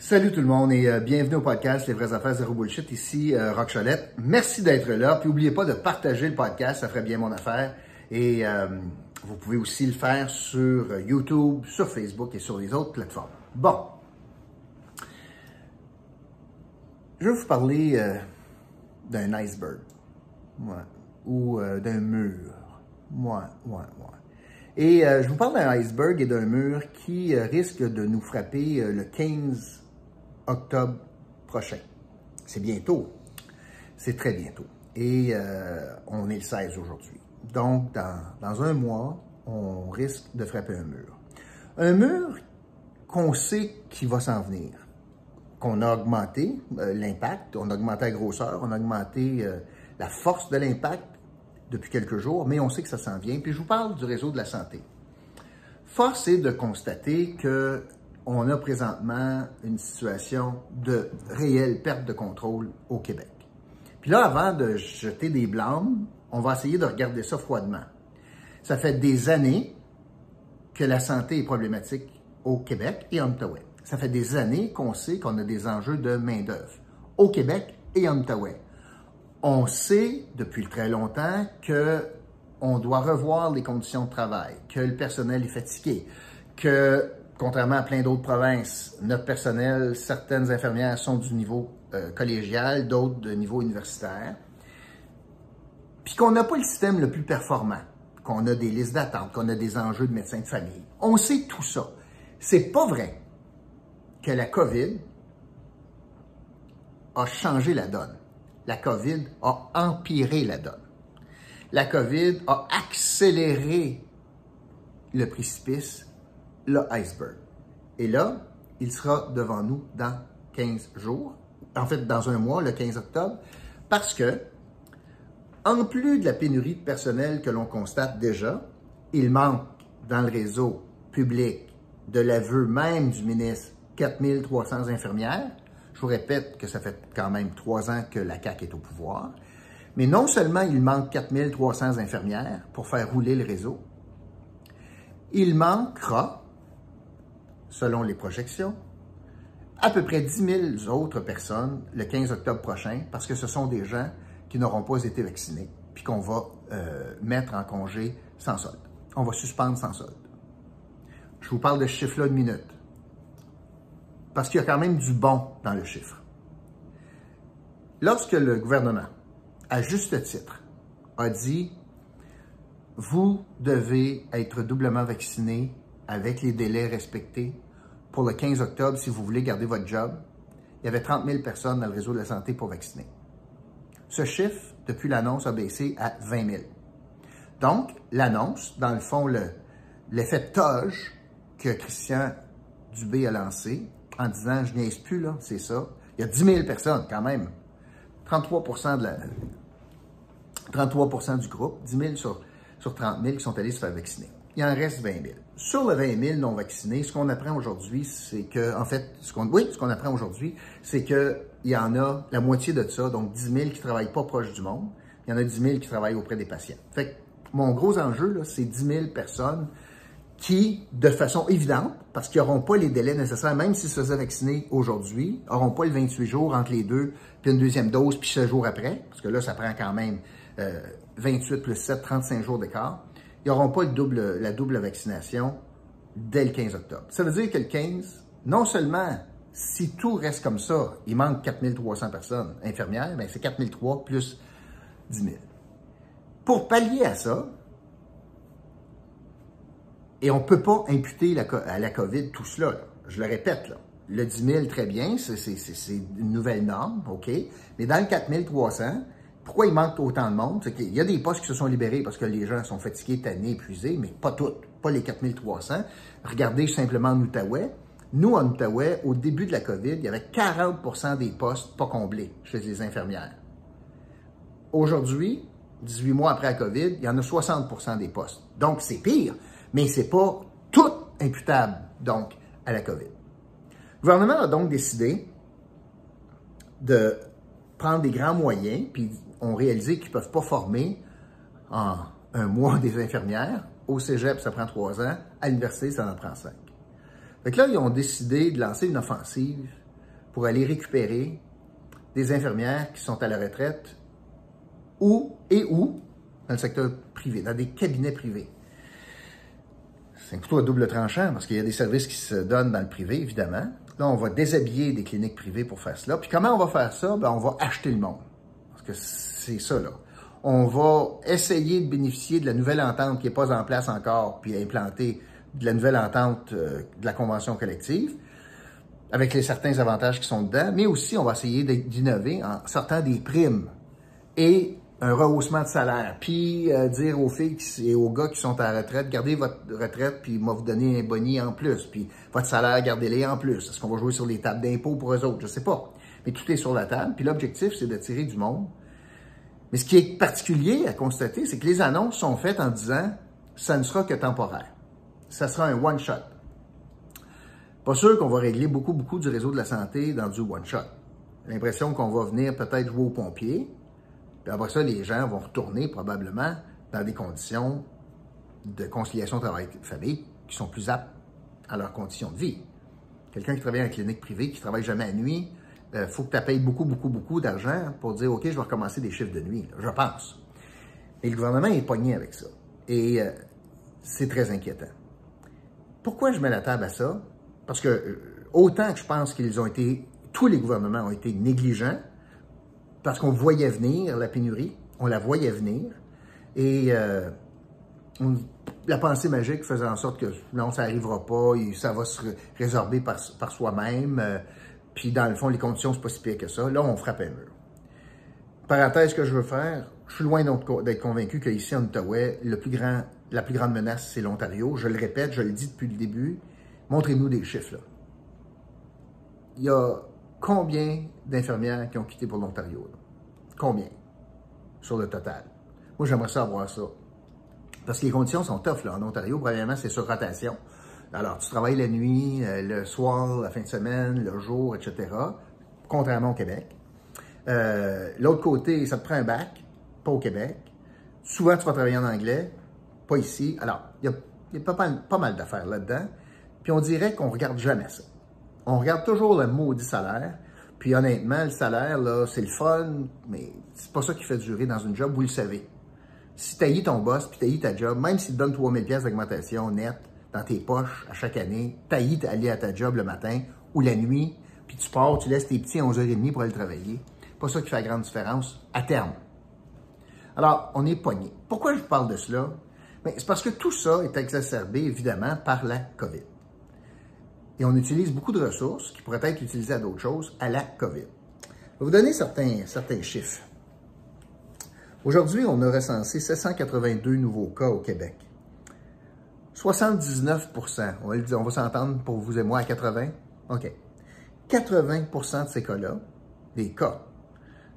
Salut tout le monde et euh, bienvenue au podcast Les vraies affaires zéro bullshit. Ici euh, Rock Cholette. Merci d'être là. Puis n'oubliez pas de partager le podcast, ça ferait bien mon affaire. Et euh, vous pouvez aussi le faire sur YouTube, sur Facebook et sur les autres plateformes. Bon. Je vais vous parler euh, d'un iceberg. Ou euh, d'un mur. Ouais, ouais. Et euh, je vous parle d'un iceberg et d'un mur qui euh, risque de nous frapper euh, le 15 octobre prochain. C'est bientôt. C'est très bientôt. Et euh, on est le 16 aujourd'hui. Donc, dans, dans un mois, on risque de frapper un mur. Un mur qu'on sait qui va s'en venir, qu'on a augmenté euh, l'impact, on a augmenté la grosseur, on a augmenté euh, la force de l'impact depuis quelques jours, mais on sait que ça s'en vient. Puis je vous parle du réseau de la santé. Force est de constater que on a présentement une situation de réelle perte de contrôle au Québec. Puis là, avant de jeter des blâmes, on va essayer de regarder ça froidement. Ça fait des années que la santé est problématique au Québec et en Outaouais. Ça fait des années qu'on sait qu'on a des enjeux de main-d'œuvre au Québec et en Outaouais. On sait depuis très longtemps que on doit revoir les conditions de travail, que le personnel est fatigué, que contrairement à plein d'autres provinces, notre personnel, certaines infirmières sont du niveau euh, collégial, d'autres de niveau universitaire, puis qu'on n'a pas le système le plus performant, qu'on a des listes d'attente, qu'on a des enjeux de médecins de famille. On sait tout ça. C'est pas vrai que la COVID a changé la donne. La COVID a empiré la donne. La COVID a accéléré le précipice, le iceberg. Et là, il sera devant nous dans 15 jours, en fait dans un mois, le 15 octobre, parce que, en plus de la pénurie de personnel que l'on constate déjà, il manque dans le réseau public, de l'aveu même du ministre, 4300 infirmières. Je vous répète que ça fait quand même trois ans que la CAQ est au pouvoir. Mais non seulement il manque 4300 infirmières pour faire rouler le réseau, il manquera, selon les projections, à peu près 10 000 autres personnes le 15 octobre prochain parce que ce sont des gens qui n'auront pas été vaccinés puis qu'on va euh, mettre en congé sans solde. On va suspendre sans solde. Je vous parle de ce chiffre-là de minute parce qu'il y a quand même du bon dans le chiffre. Lorsque le gouvernement, à juste titre, a dit vous devez être doublement vacciné avec les délais respectés pour le 15 octobre si vous voulez garder votre job. Il y avait 30 000 personnes dans le réseau de la santé pour vacciner. Ce chiffre, depuis l'annonce, a baissé à 20 000. Donc, l'annonce, dans le fond, l'effet de toge que Christian Dubé a lancé en disant je niaise plus, là, c'est ça. Il y a 10 000 personnes quand même. 33 de la, 33% du groupe, 10 000 sur, sur 30 000 qui sont allés se faire vacciner. Il en reste 20 000. Sur le 20 000 non vaccinés, ce qu'on apprend aujourd'hui, c'est que, en fait, ce qu'on, oui, ce qu'on apprend aujourd'hui, c'est que il y en a la moitié de ça, donc 10 000 qui travaillent pas proche du monde. Il y en a 10 000 qui travaillent auprès des patients. Fait que mon gros enjeu, là, c'est 10 000 personnes qui, de façon évidente, parce qu'ils n'auront pas les délais nécessaires, même s'ils se faisaient vacciner aujourd'hui, n'auront pas le 28 jours entre les deux, puis une deuxième dose, puis 16 jours après, parce que là, ça prend quand même euh, 28 plus 7, 35 jours d'écart. N'auront pas la double vaccination dès le 15 octobre. Ça veut dire que le 15, non seulement, si tout reste comme ça, il manque 4300 personnes infirmières, mais c'est 4003 plus 10 000. Pour pallier à ça, et on ne peut pas imputer à la COVID tout cela. Je le répète, là. le 10 000, très bien, c'est une nouvelle norme, OK? Mais dans le 4 300, pourquoi il manque autant de monde? C'est qu'il y a des postes qui se sont libérés parce que les gens sont fatigués, tannés, épuisés, mais pas toutes, pas les 4 300. Regardez simplement en Outaouais. Nous, en Outaouais, au début de la COVID, il y avait 40% des postes pas comblés chez les infirmières. Aujourd'hui, 18 mois après la COVID, il y en a 60% des postes. Donc, c'est pire mais c'est pas tout imputable, donc, à la COVID. Le gouvernement a donc décidé de prendre des grands moyens, puis ont réalisé qu'ils ne peuvent pas former en un mois des infirmières. Au cégep, ça prend trois ans. À l'université, ça en prend cinq. Fait là, ils ont décidé de lancer une offensive pour aller récupérer des infirmières qui sont à la retraite ou et où dans le secteur privé, dans des cabinets privés. C'est un couteau à double tranchant parce qu'il y a des services qui se donnent dans le privé, évidemment. Là, on va déshabiller des cliniques privées pour faire cela. Puis comment on va faire ça? Ben, on va acheter le monde. C'est ça, là. On va essayer de bénéficier de la nouvelle entente qui n'est pas en place encore, puis implanter de la nouvelle entente euh, de la convention collective, avec les certains avantages qui sont dedans, mais aussi on va essayer d'innover en sortant des primes et un rehaussement de salaire, puis euh, dire aux filles et aux gars qui sont à la retraite, gardez votre retraite, puis moi vous donner un boni en plus, puis votre salaire, gardez-les en plus. Est-ce qu'on va jouer sur les tables d'impôts pour eux autres? Je sais pas. Mais tout est sur la table, puis l'objectif, c'est d'attirer du monde. Mais ce qui est particulier à constater, c'est que les annonces sont faites en disant, ça ne sera que temporaire. Ça sera un one-shot. Pas sûr qu'on va régler beaucoup, beaucoup du réseau de la santé dans du one-shot. L'impression qu'on va venir peut-être jouer aux pompiers, puis après ça, les gens vont retourner probablement dans des conditions de conciliation travail-famille qui sont plus aptes à leurs conditions de vie. Quelqu'un qui travaille en clinique privée, qui travaille jamais à nuit, il euh, faut que tu payes beaucoup, beaucoup, beaucoup d'argent pour dire, OK, je vais recommencer des chiffres de nuit, je pense. Et le gouvernement est pogné avec ça. Et euh, c'est très inquiétant. Pourquoi je mets la table à ça? Parce que euh, autant que je pense qu'ils ont été, tous les gouvernements ont été négligents, parce qu'on voyait venir la pénurie, on la voyait venir, et la pensée magique faisait en sorte que non, ça n'arrivera pas, ça va se résorber par, soi-même, euh, puis dans le fond, les conditions, c'est pas si pire que ça. Là, on frappe un mur. Parenthèse que je veux faire, je suis loin d'être convaincu qu'ici en grand, la plus grande menace, c'est l'Ontario. Je le répète, je le dis depuis le début. Montrez-nous des chiffres, là. Il y a combien d'infirmières qui ont quitté pour l'Ontario? Combien? Sur le total. Moi, j'aimerais savoir ça. Parce que les conditions sont tough là, en Ontario. Premièrement, c'est sur rotation. Alors, tu travailles la nuit, euh, le soir, la fin de semaine, le jour, etc. Contrairement au Québec. Euh, l'autre côté, ça te prend un bac, pas au Québec. Souvent, tu vas travailler en anglais, pas ici. Alors, il y a, pas mal, d'affaires là-dedans. Puis on dirait qu'on regarde jamais ça on regarde toujours le maudit salaire. Puis honnêtement, le salaire, là, c'est le fun, mais c'est pas ça qui fait durer dans une job, vous le savez. Si tu ton boss, puis tu ta job, même s'il te donne 3000 pièces d'augmentation nette dans tes poches à chaque année, tu d'aller à ta job le matin ou la nuit, puis tu pars, tu laisses tes petits à 11h30 pour aller travailler. Pas ça qui fait la grande différence à terme. Alors, on est pogné. Pourquoi je parle de cela? C'est parce que tout ça est exacerbé, évidemment, par la COVID et on utilise beaucoup de ressources qui pourraient être utilisées à d'autres choses à la COVID. Je vais vous donner certains, certains chiffres. Aujourd'hui, on a recensé 782 nouveaux cas au Québec. 79 on va, s'entendre pour vous et moi à 80 OK. 80% de ces cas-là, des cas,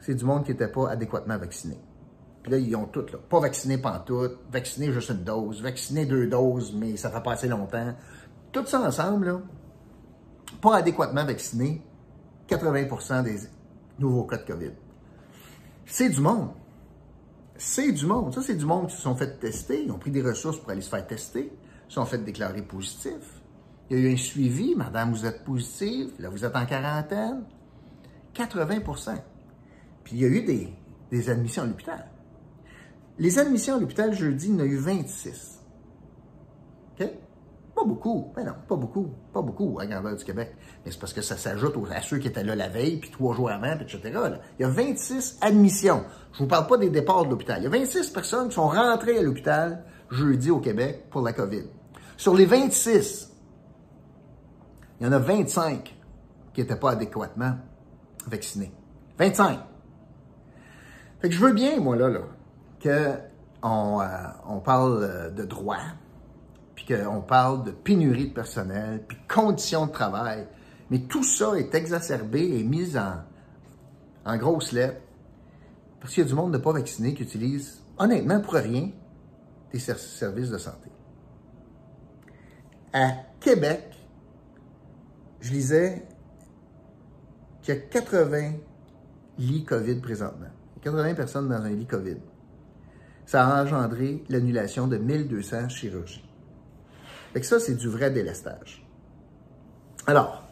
c'est du monde qui n'était pas adéquatement vacciné. Puis là, ils ont tout, là. Pas vacciné pantoute, vacciné juste une dose, vacciné deux doses, mais ça fait pas assez longtemps. Tout ça ensemble, pas adéquatement vaccinés, 80% des nouveaux cas de COVID. C'est du monde. C'est du monde. Ça, c'est du monde qui se sont fait tester. Ils ont pris des ressources pour aller se faire tester. Sont fait déclarer positifs. Il y a eu un suivi. Madame, vous êtes positive. Là, vous êtes en quarantaine. 80% Puis il y a eu des, admissions à l'hôpital. Les admissions à l'hôpital jeudi, il y en a eu 26. OK? Pas beaucoup. Ben non, pas beaucoup. Pas beaucoup à Grandeur du Québec. Mais c'est parce que ça s'ajoute à ceux qui étaient là la veille, puis trois jours avant, etc. Il y a 26 admissions. Je vous parle pas des départs de l'hôpital. Il y a 26 personnes qui sont rentrées à l'hôpital jeudi au Québec pour la COVID. Sur les 26, il y en a 25 qui n'étaient pas adéquatement vaccinés. 25. Fait que je veux bien, moi, là, là qu'on euh, on parle euh, de droit, puis qu'on parle de pénurie de personnel, puis conditions de travail. Mais tout ça est exacerbé et mis en, en grosses lettres parce qu'il y a du monde de pas vacciné qui utilise, honnêtement, pour rien, des services de santé. À Québec, je lisais qu'il y a 80 lits COVID présentement. 80 personnes dans un lit COVID. Ça a engendré l'annulation de 1200 chirurgies. Fait que ça, c'est du vrai délestage. Alors,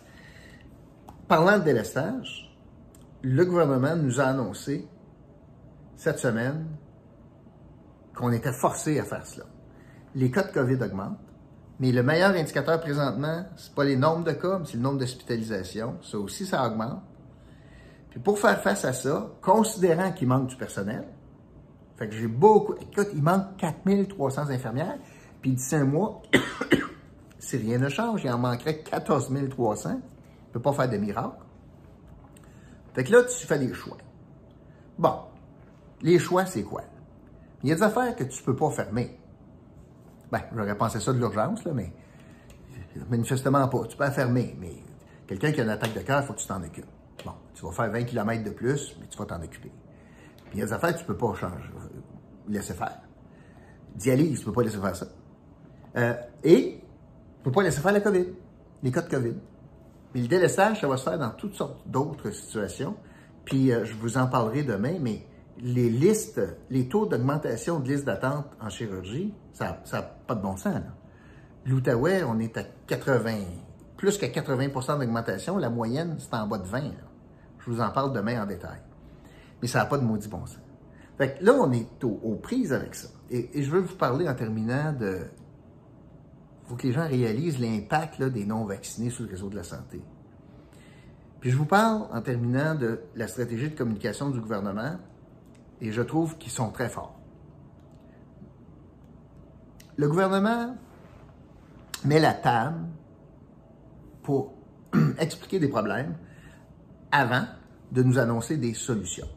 parlant de délestage, le gouvernement nous a annoncé cette semaine qu'on était forcé à faire cela. Les cas de COVID augmentent, mais le meilleur indicateur présentement, c'est pas les nombres de cas, mais c'est le nombre d'hospitalisations. Ça aussi, ça augmente. Puis pour faire face à ça, considérant qu'il manque du personnel, fait que j'ai beaucoup. Écoute, il manque 4300 infirmières, puis d'ici un mois, si rien ne change, il en manquerait 14 300. ne peut pas faire de miracle. Fait que là, tu fais des choix. Bon, les choix, c'est quoi? Il y a des affaires que tu ne peux pas fermer. Ben, j'aurais pensé ça de l'urgence, là, mais manifestement pas. Tu peux la fermer, mais quelqu'un qui a une attaque de cœur, il faut que tu t'en occupes. Bon, tu vas faire 20 km de plus, mais tu vas t'en occuper. Puis il y a des affaires que tu peux pas changer, laisser faire. Dialyse, tu peux pas laisser faire ça. Euh, et tu peux pas laisser faire la COVID, les cas de COVID. Mais le délestage, ça va se faire dans toutes sortes d'autres situations. Puis euh, je vous en parlerai demain, mais les listes, les taux d'augmentation de listes d'attente en chirurgie, ça n'a pas de bon sens. L'Outaouais, on est à 80, plus qu'à 80% d'augmentation. La moyenne, c'est en bas de 20. Je vous en parle demain en détail. Mais ça n'a pas de maudit bon sens. Fait que là, on est aux, prises avec ça. Et, je veux vous parler en terminant de... Il faut que les gens réalisent l'impact des non-vaccinés sur le réseau de la santé. Puis je vous parle en terminant de la stratégie de communication du gouvernement et je trouve qu'ils sont très forts. Le gouvernement met la table pour expliquer des problèmes avant de nous annoncer des solutions.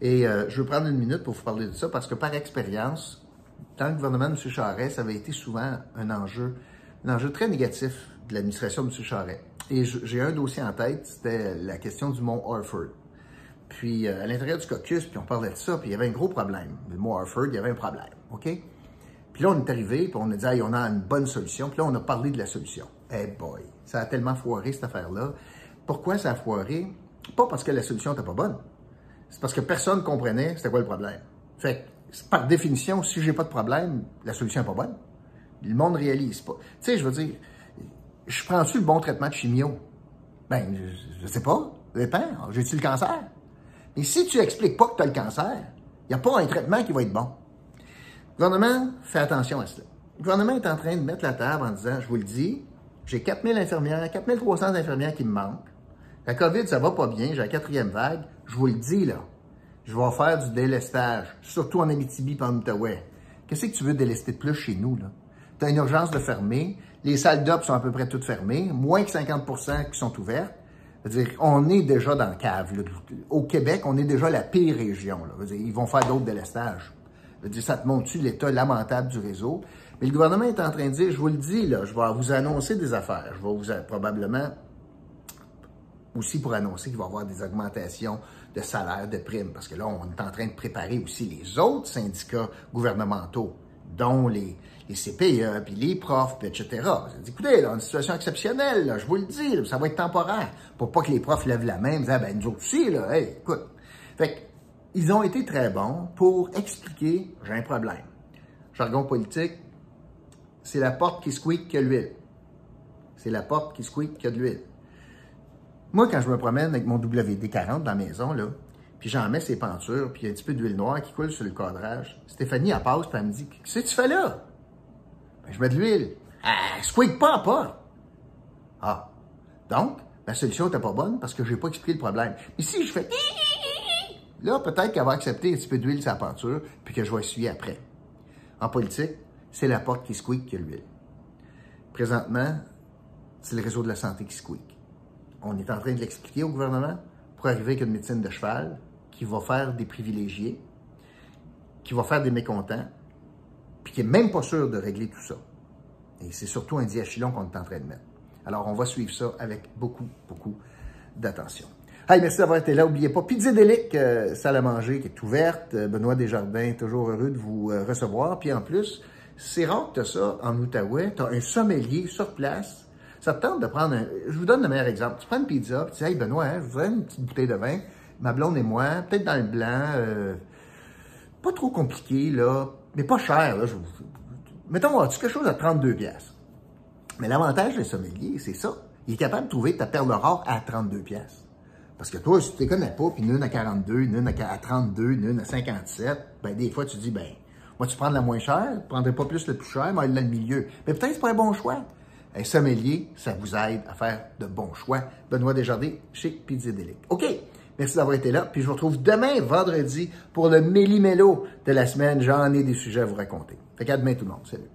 Et euh, je veux prendre une minute pour vous parler de ça parce que par expérience, dans le gouvernement de M. Charest, ça avait été souvent un enjeu, un enjeu très négatif de l'administration de M. Charest. Et j'ai un dossier en tête, c'était la question du mont Harford. Puis euh, à l'intérieur du caucus, puis on parlait de ça, puis il y avait un gros problème. Le mot Harford, il y avait un problème, OK? Puis là, on est arrivé, puis on a dit, on a une bonne solution. Puis là, on a parlé de la solution. Hey boy, ça a tellement foiré, cette affaire-là. Pourquoi ça a foiré? Pas parce que la solution n'était pas bonne. C'est parce que personne ne comprenait c'était quoi le problème. Fait que, par définition, si j'ai pas de problème, la solution n'est pas bonne. Le monde ne réalise pas. Tu sais, je veux dire, je prends-tu le bon traitement de chimio? Ben, je, ne sais pas. Dépend. J'ai-tu le cancer? Mais si tu expliques pas que tu as le cancer, il n'y a pas un traitement qui va être bon. Le gouvernement fait attention à cela. Le gouvernement est en train de mettre la table en disant, je vous le dis, j'ai 4000 infirmières, 4300 infirmières qui me manquent. La COVID, ça va pas bien, j'ai la quatrième vague. Je vous le dis, là. Je vais faire du délestage, surtout en Abitibi en Outaouais. Qu'est-ce que tu veux délester de plus chez nous, là? Tu as une urgence de fermer. Les salles d'op sont à peu près toutes fermées. Moins que 50% qui sont ouvertes. Dire on est déjà dans le cave. Au Québec, on est déjà la pire région. Ils vont faire d'autres délestages. dire, ça te montre-tu l'état lamentable du réseau? Mais le gouvernement est en train de dire, je vous le dis, là, je vais vous annoncer des affaires. Je vais vous probablement aussi pour annoncer qu'il va y avoir des augmentations de salaires, de primes, parce que là, on est en train de préparer aussi les autres syndicats gouvernementaux, dont les, les CPE, puis les profs, puis etc. Écoutez, là, une situation exceptionnelle, je vous le dis, ça va être temporaire, pour pas que les profs lèvent la main disent, ah, ben, nous autres aussi, là, hey, écoute. Fait ils ont été très bons pour expliquer, j'ai un problème. Jargon politique, c'est la porte qui squeak que l'huile. C'est la porte qui squeak que de l'huile. Moi, quand je me promène avec mon WD-40 dans la maison, là, puis j'en mets ses pentures, puis il y a un petit peu d'huile noire qui coule sur le cadrage, Stéphanie, elle passe, puis elle me dit Qu'est-ce que tu fais là? Je mets de l'huile. Ah, squeak pas pas. Ah. Donc, la solution n'était pas bonne parce que je n'ai pas expliqué le problème. Mais si je fais là, peut-être qu'elle va accepter un petit peu d'huile sur la peinture, puis que je vais essuyer après. En politique, c'est la porte qui squeak que l'huile. Présentement, c'est le réseau de la santé qui squeak on est en train de l'expliquer au gouvernement pour arriver avec une médecine de cheval qui va faire des privilégiés, qui va faire des mécontents, puis qui n'est même pas sûr de régler tout ça. Et c'est surtout un diachylon qu'on est en train de mettre. Alors, on va suivre ça avec beaucoup, beaucoup d'attention. Hey, merci d'avoir été là. N'oubliez pas, Pizza Délic, euh, salle à manger qui est ouverte. Benoît Desjardins, toujours heureux de vous euh, recevoir. Puis en plus, c'est rare que tu ça en Outaouais. Tu as un sommelier sur place ça te tente de prendre un... Je vous donne le meilleur exemple. Tu prends une pizza, puis tu dis, hey Benoît, hein, je voudrais une petite bouteille de vin. Ma blonde et moi, peut-être dans le blanc, euh, pas trop compliqué, là, mais pas cher, là. Je... Mettons, as-tu quelque chose à 32 pièces Mais l'avantage des sommeliers, c'est ça. il est capable de trouver ta perle rare à 32 pièces. Parce que toi, si tu ne connais pas, puis une à 42, une à 32, une à 57, ben des fois, tu dis, ben, moi, tu prends la moins chère, tu prendrais pas plus le plus cher, mais le milieu. Mais peut-être c'est pas un bon choix. Un sommelier, ça vous aide à faire de bons choix. Benoît Desjardins, chez Pizza Delic. OK. Merci d'avoir été là. Puis je vous retrouve demain, vendredi, pour le méli-mélo de la semaine. J'en ai des sujets à vous raconter. Fait qu'à demain tout le monde. Salut.